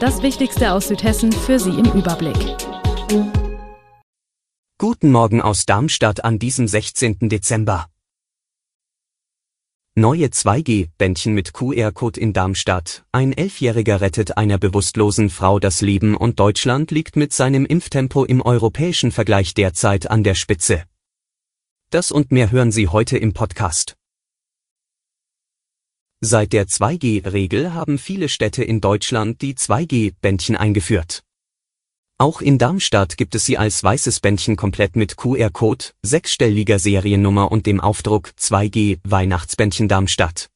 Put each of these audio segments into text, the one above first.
Das Wichtigste aus Südhessen für Sie im Überblick. Guten Morgen aus Darmstadt an diesem 16. Dezember. Neue 2G-Bändchen mit QR-Code in Darmstadt. Ein Elfjähriger rettet einer bewusstlosen Frau das Leben und Deutschland liegt mit seinem Impftempo im europäischen Vergleich derzeit an der Spitze. Das und mehr hören Sie heute im Podcast. Seit der 2G-Regel haben viele Städte in Deutschland die 2G-Bändchen eingeführt. Auch in Darmstadt gibt es sie als weißes Bändchen komplett mit QR-Code, sechsstelliger Seriennummer und dem Aufdruck 2G Weihnachtsbändchen Darmstadt.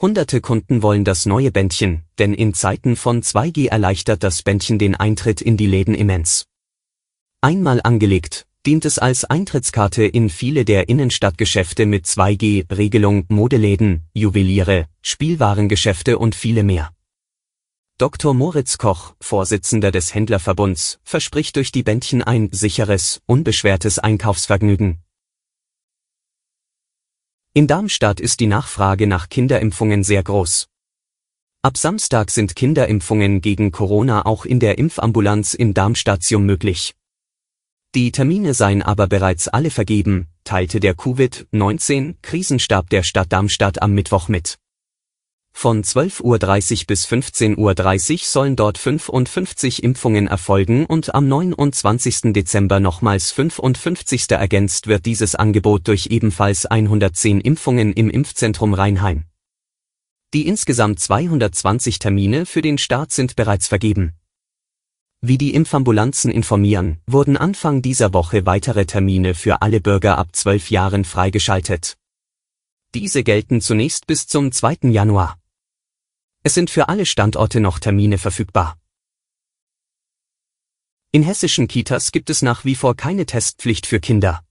Hunderte Kunden wollen das neue Bändchen, denn in Zeiten von 2G erleichtert das Bändchen den Eintritt in die Läden immens. Einmal angelegt, dient es als Eintrittskarte in viele der Innenstadtgeschäfte mit 2G-Regelung, Modeläden, Juweliere, Spielwarengeschäfte und viele mehr. Dr. Moritz Koch, Vorsitzender des Händlerverbunds, verspricht durch die Bändchen ein sicheres, unbeschwertes Einkaufsvergnügen. In Darmstadt ist die Nachfrage nach Kinderimpfungen sehr groß. Ab Samstag sind Kinderimpfungen gegen Corona auch in der Impfambulanz im Darmstadium möglich. Die Termine seien aber bereits alle vergeben, teilte der Covid-19-Krisenstab der Stadt Darmstadt am Mittwoch mit. Von 12.30 Uhr bis 15.30 Uhr sollen dort 55 Impfungen erfolgen und am 29. Dezember nochmals 55. ergänzt wird dieses Angebot durch ebenfalls 110 Impfungen im Impfzentrum Rheinheim. Die insgesamt 220 Termine für den Start sind bereits vergeben. Wie die Impfambulanzen informieren, wurden Anfang dieser Woche weitere Termine für alle Bürger ab 12 Jahren freigeschaltet. Diese gelten zunächst bis zum 2. Januar. Es sind für alle Standorte noch Termine verfügbar. In hessischen Kitas gibt es nach wie vor keine Testpflicht für Kinder.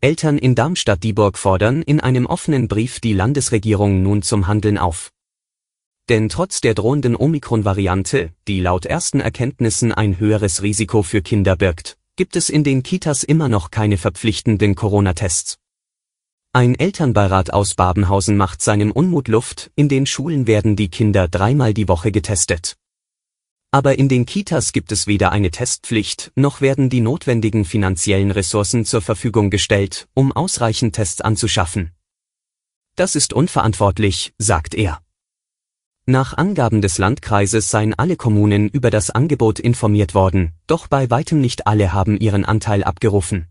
Eltern in Darmstadt-Dieburg fordern in einem offenen Brief die Landesregierung nun zum Handeln auf. Denn trotz der drohenden Omikron-Variante, die laut ersten Erkenntnissen ein höheres Risiko für Kinder birgt, gibt es in den Kitas immer noch keine verpflichtenden Corona-Tests. Ein Elternbeirat aus Babenhausen macht seinem Unmut Luft, in den Schulen werden die Kinder dreimal die Woche getestet. Aber in den Kitas gibt es weder eine Testpflicht, noch werden die notwendigen finanziellen Ressourcen zur Verfügung gestellt, um ausreichend Tests anzuschaffen. Das ist unverantwortlich, sagt er. Nach Angaben des Landkreises seien alle Kommunen über das Angebot informiert worden, doch bei weitem nicht alle haben ihren Anteil abgerufen.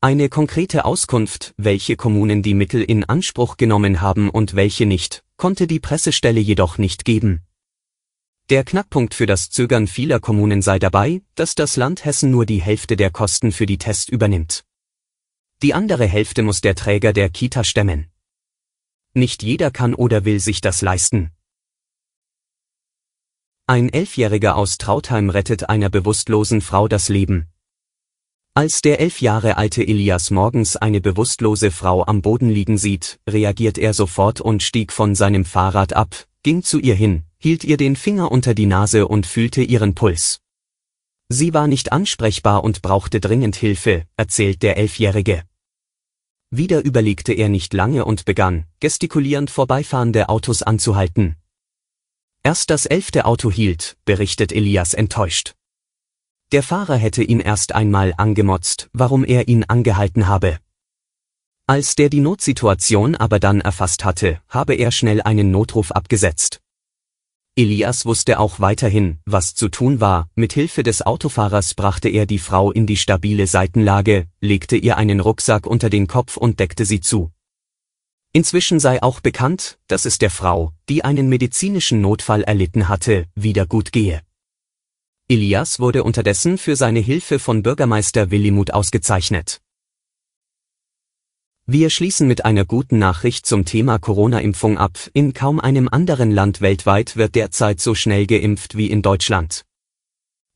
Eine konkrete Auskunft, welche Kommunen die Mittel in Anspruch genommen haben und welche nicht, konnte die Pressestelle jedoch nicht geben. Der Knackpunkt für das Zögern vieler Kommunen sei dabei, dass das Land Hessen nur die Hälfte der Kosten für die Tests übernimmt. Die andere Hälfte muss der Träger der Kita stemmen. Nicht jeder kann oder will sich das leisten. Ein Elfjähriger aus Trautheim rettet einer bewusstlosen Frau das Leben. Als der elf Jahre alte Elias morgens eine bewusstlose Frau am Boden liegen sieht, reagiert er sofort und stieg von seinem Fahrrad ab, ging zu ihr hin, hielt ihr den Finger unter die Nase und fühlte ihren Puls. Sie war nicht ansprechbar und brauchte dringend Hilfe, erzählt der Elfjährige. Wieder überlegte er nicht lange und begann, gestikulierend vorbeifahrende Autos anzuhalten. Erst das elfte Auto hielt, berichtet Elias enttäuscht. Der Fahrer hätte ihn erst einmal angemotzt, warum er ihn angehalten habe. Als der die Notsituation aber dann erfasst hatte, habe er schnell einen Notruf abgesetzt. Elias wusste auch weiterhin, was zu tun war, mit Hilfe des Autofahrers brachte er die Frau in die stabile Seitenlage, legte ihr einen Rucksack unter den Kopf und deckte sie zu. Inzwischen sei auch bekannt, dass es der Frau, die einen medizinischen Notfall erlitten hatte, wieder gut gehe. Elias wurde unterdessen für seine Hilfe von Bürgermeister Willimut ausgezeichnet. Wir schließen mit einer guten Nachricht zum Thema Corona-Impfung ab. In kaum einem anderen Land weltweit wird derzeit so schnell geimpft wie in Deutschland.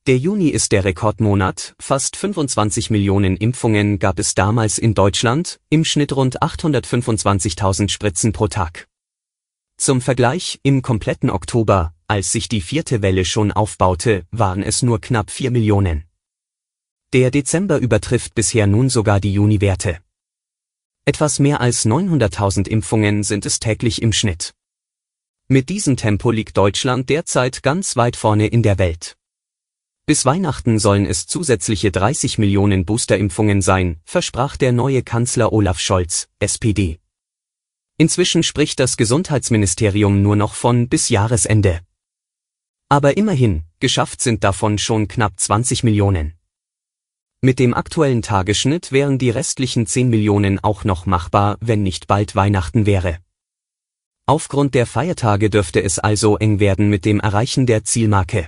Der Juni ist der Rekordmonat, fast 25 Millionen Impfungen gab es damals in Deutschland, im Schnitt rund 825.000 Spritzen pro Tag. Zum Vergleich, im kompletten Oktober, als sich die vierte Welle schon aufbaute, waren es nur knapp 4 Millionen. Der Dezember übertrifft bisher nun sogar die Juni-Werte. Etwas mehr als 900.000 Impfungen sind es täglich im Schnitt. Mit diesem Tempo liegt Deutschland derzeit ganz weit vorne in der Welt. Bis Weihnachten sollen es zusätzliche 30 Millionen Boosterimpfungen sein, versprach der neue Kanzler Olaf Scholz, SPD. Inzwischen spricht das Gesundheitsministerium nur noch von bis Jahresende. Aber immerhin, geschafft sind davon schon knapp 20 Millionen. Mit dem aktuellen Tagesschnitt wären die restlichen 10 Millionen auch noch machbar, wenn nicht bald Weihnachten wäre. Aufgrund der Feiertage dürfte es also eng werden mit dem Erreichen der Zielmarke.